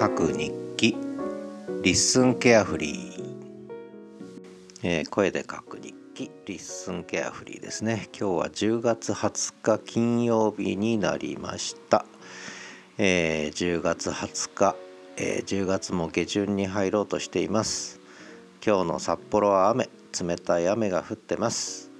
書く日記。 LISTEN carefree、えー、声で書く日記。 LISTEN carefree ですね。今日は10月20日金曜日になりました、えー、10月20日、えー、10月も下旬に入ろうとしています。今日の札幌は雨。冷たい雨が降ってます。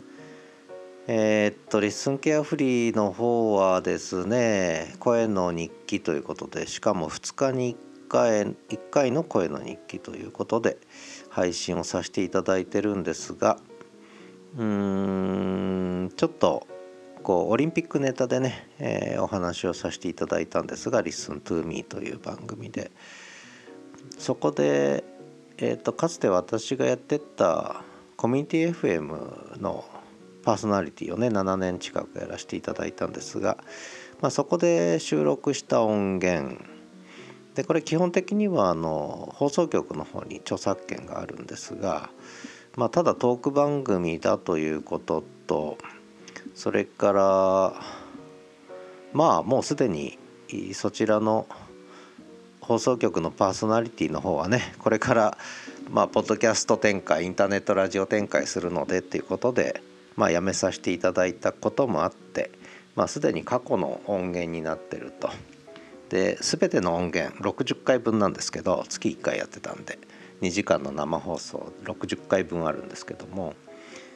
えー、っと LISTEN carefree の方はですね声の日記ということでしかも2日に1回 ,1 回の声の日記ということで配信をさせていただいてるんですがうーんちょっとこうオリンピックネタでね、えー、お話をさせていただいたんですが「Listen to Me」という番組で。そこで、えーと、かつて私がやってたコミュニティ FM のパーソナリティをね7年近くやらせていただいたんですが、まあ、そこで収録した音源でこれ基本的にはあの放送局の方に著作権があるんですが、まあ、ただトーク番組だということとそれからまあもうすでにそちらの放送局のパーソナリティの方はねこれからまあポッドキャスト展開インターネットラジオ展開するのでっていうことでまあ、やめさせていただいたこともあって、まあ、すでに過去の音源になってると。で全ての音源60回分なんですけど月1回やってたんで2時間の生放送60回分あるんですけども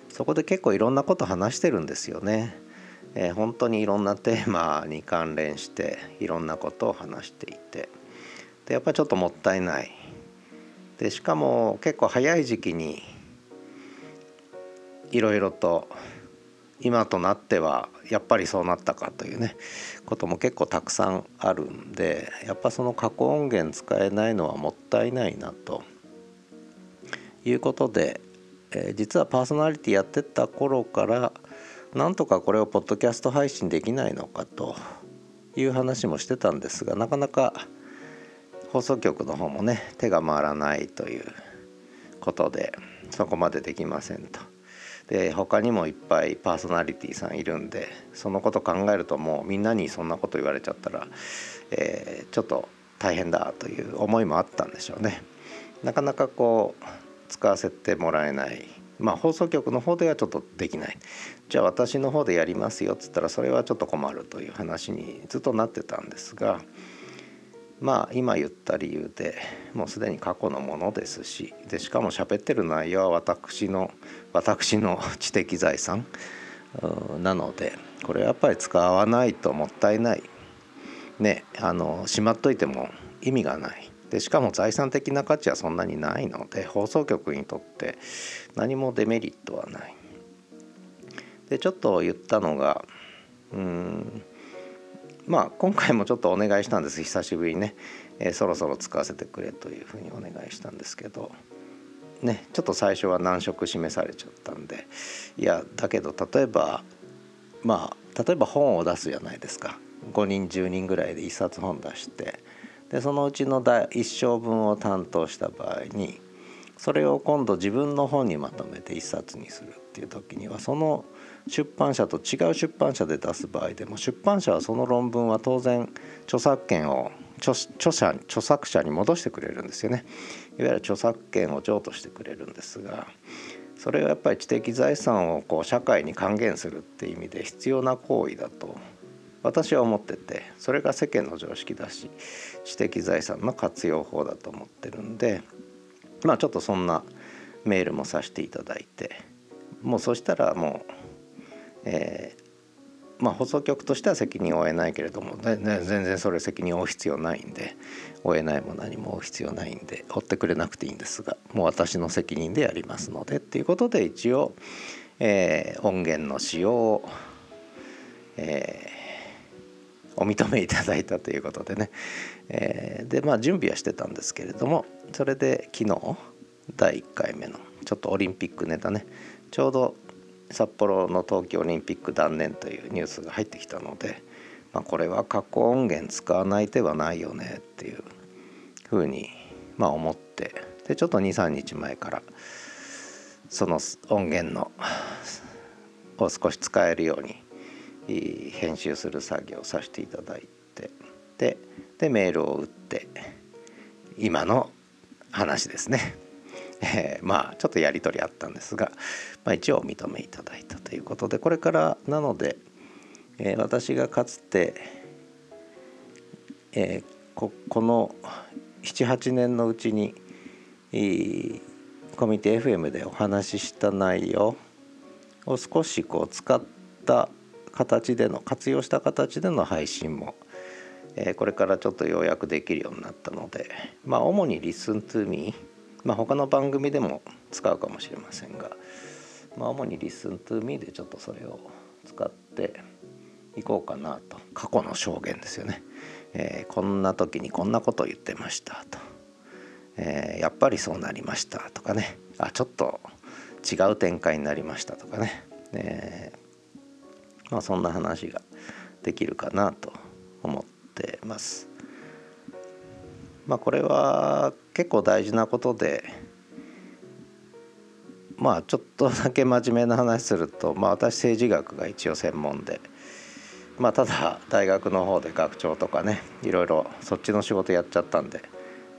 そこで結構いろんなこと話してるんですよね。えー、本当にいろんなテーマに関連していろんなことを話していてでやっぱりちょっともったいないでしかも結構早い時期にいろいろと今となってはやっぱりそうなったかというねことも結構たくさんあるんでやっぱその過去音源使えないのはもったいないなということで、えー、実はパーソナリティやってた頃からなんとかこれをポッドキャスト配信できないのかという話もしてたんですがなかなか放送局の方もね手が回らないということでそこまでできませんと。で他にもいっぱいパーソナリティさんいるんでそのこと考えるともうみんなにそんなこと言われちゃったら、えー、ちょっと大変だという思いもあったんでしょうね。なかなかこう使わせてもらえないまあ放送局の方ではちょっとできないじゃあ私の方でやりますよっつったらそれはちょっと困るという話にずっとなってたんですがまあ今言った理由でもうすでに過去のものですしでしかも喋ってる内容は私の私の知的財産なのでこれやっぱり使わないともったいない。ねあのしまっといても意味がない。でしかも財産的な価値はそんなにないので放送局にとって何もデメリットはない。でちょっと言ったのがうんまあ今回もちょっとお願いしたんです。久しぶりにね、えー、そろそろ使わせてくれというふうにお願いしたんですけど。ねちょっと最初は難色示されちゃったんで。いやだけど例えばまあ例えば本を出すじゃないですか。5人10人ぐらいで1冊本出して。でそのうちの1章分を担当した場合にそれを今度自分の本にまとめて1冊にするっていう時にはその出版社と違う出版社で出す場合でも出版社はその論文は当然著作権を著者著作者に戻してくれるんですよね。いわゆる著作権を譲渡してくれるんですがそれはやっぱり知的財産をこう社会に還元するっていう意味で必要な行為だと私は思っててそれが世間の常識だし知的財産の活用法だと思ってるんでまあちょっとそんなメールもさせていただいてもうそしたらもうえー、まあ、放送局としては責任を負えないけれども、全然それ責任を負う必要ないんで負えないも何も負う必要ないんで負ってくれなくていいんですがもう私の責任でやりますのでっていうことで一応、えー、音源の使用を、えー、お認めいただいたということでね、えー、でまあ準備はしてたんですけれどもそれで昨日第1回目のちょっとオリンピックネタねちょうど札幌の冬季オリンピック断念というニュースが入ってきたので、まあ、これは過去音源使わない手はないよねっていうふうにまあ思ってでちょっと23日前からその音源のを少し使えるように編集する作業をさせていただいてででメールを打って今の話ですね。えー、まあちょっとやり取りあったんですが、まあ、一応お認めいただいたということでこれからなので、えー、私がかつて、えー、ここの78年のうちに、コミュニティ FM でお話しした内容を少しこう使った形での活用した形での配信も、えー、これからちょっとようやくできるようになったのでまあ主に Listen to Me まあ他の番組でも使うかもしれませんが、まあ、主に Listen to Me でちょっとそれを使っていこうかなと。過去の証言ですよね、えー、こんな時にこんなことを言ってましたと、えー、やっぱりそうなりましたとかね。あちょっと違う展開になりましたとかね、えー、まあそんな話ができるかなと思ってます。まあこれは結構大事なことでまあちょっとだけ真面目な話すると、まあ、私政治学が一応専門で、まあ、ただ大学の方で学長とかねいろいろそっちの仕事やっちゃったんで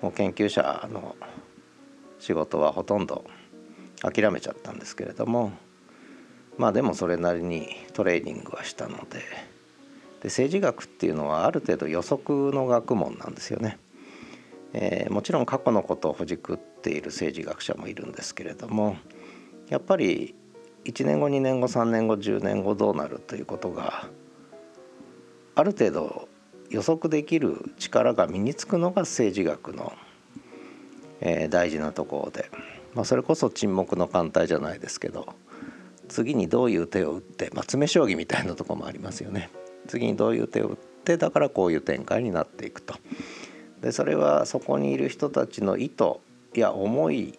もう研究者の仕事はほとんど諦めちゃったんですけれどもまあでもそれなりにトレーニングはしたのでで政治学っていうのはある程度予測の学問なんですよね。えー、もちろん過去のことをほじくっている政治学者もいるんですけれどもやっぱり1年後2年後3年後10年後どうなるということがある程度予測できる力が身につくのが政治学の、えー、大事なところで。まあ、それこそ沈黙の艦隊じゃないですけど次にどういう手を打って、まあ、詰将棋みたいなとこもありますよね。次にどういう手を打ってだからこういう展開になっていくと。でそれはそこにいる人たちの意図や思い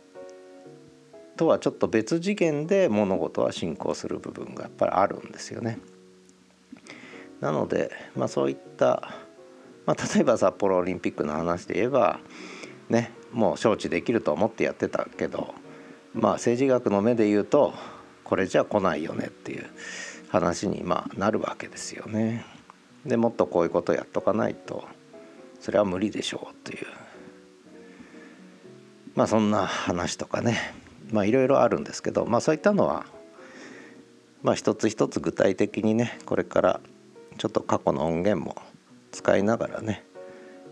とはちょっと別次元で物事は進行する部分がやっぱりあるんですよね。なので、まあ、そういった、まあ、例えば札幌オリンピックの話で言えばねもう承知できると思ってやってたけどまあ政治学の目で言うとこれじゃ来ないよねっていう話にまなるわけですよね。でもっとこういうことやっとかないとそれは無理でしょうという。まあそんな話とかね。まあいろいろあるんですけどまあそういったのはまあ一つ一つ具体的にねこれからちょっと過去の音源も使いながらね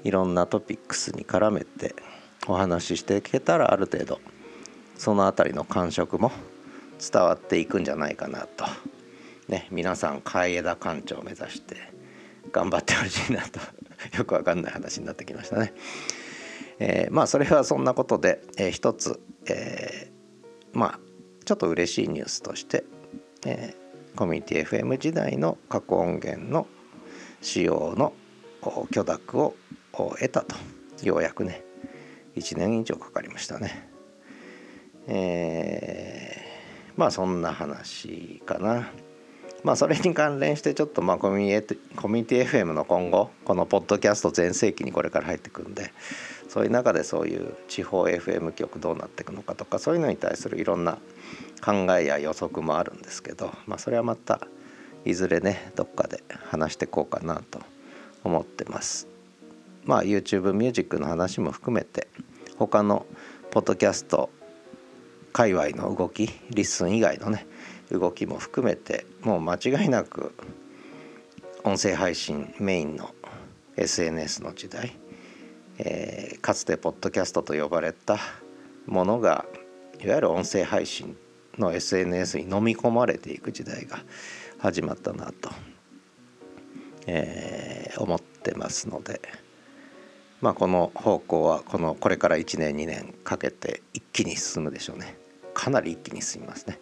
いろんなトピックスに絡めてお話ししていけたらある程度その辺りの感触も伝わっていくんじゃないかなと、ね、皆さん海枝館長を目指して頑張ってほしいなと。よくわかんない話になってきましたね。えー、まあそれはそんなことで、えー、一つ、えー、まあちょっと嬉しいニュースとして、えー、コミュニティ FM 時代の過去音源の使用の許諾を得たと。ようやくね1年以上かかりましたね。えー、まあそんな話かな。まあそれに関連してちょっとまあコミュニコミュニティ FM の今後このポッドキャスト全盛期にこれから入ってくんでそういう中でそういう地方 FM 局どうなっていくのかとかそういうのに対するいろんな考えや予測もあるんですけどまあそれはまたいずれねどっかで話していこうかなと思ってます。まあ YouTube ミュージックの話も含めて他のポッドキャスト界隈の動き LISTEN 以外のね動きも含めてもう間違いなく音声配信メインの SNS の時代、えー、かつてポッドキャストと呼ばれたものがいわゆる音声配信の SNS に飲み込まれていく時代が始まったなと、えー、思ってますので。まあ、この方向はこのこれから1年2年かけて一気に進むでしょうねかなり一気に進みますね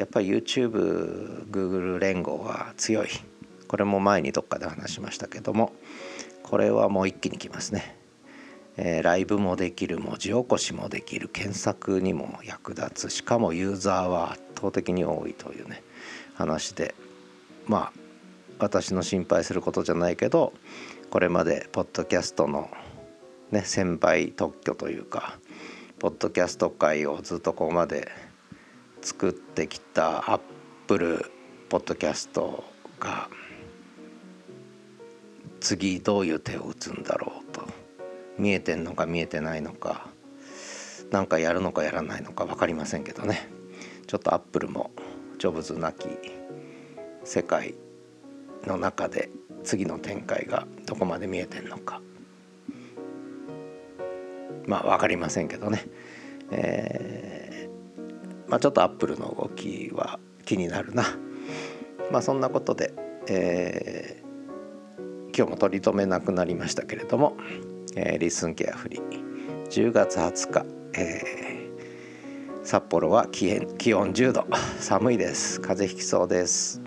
やっぱり YouTubeGoogle 連合は強い。これも前にどっかで話しましたけどもこれはもう一気にきますね、えー、ライブもできる文字起こしもできる検索にも役立つ。しかもユーザーは圧倒的に多いというね話で。まあ私の心配することじゃないけどこれまでポッドキャストのね先輩特許というかポッドキャスト界をずっとここまで作ってきたアップルポッドキャストが次どういう手を打つんだろうと。見えてんのか見えてないのか。何かやるのかやらないのか分かりませんけどね。ちょっとアップルもジョブズなき世界の中で次の展開がどこまで見えてんのか。まあ分かりませんけどね、えー、まあ、ちょっとアップルの動きは気になるな。まあそんなことで、えー、今日も取り留めなくなりましたけれども、えー、リスンケアフリー。10月20日、えー、札幌は気温10度寒いです。風邪ひきそうです、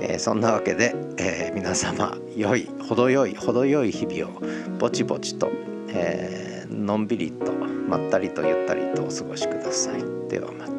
えー、そんなわけで、えー、皆様良い程よい程よい日々をぼちぼちと、えー、のんびりとまったりとゆったりとお過ごしください。ではまた。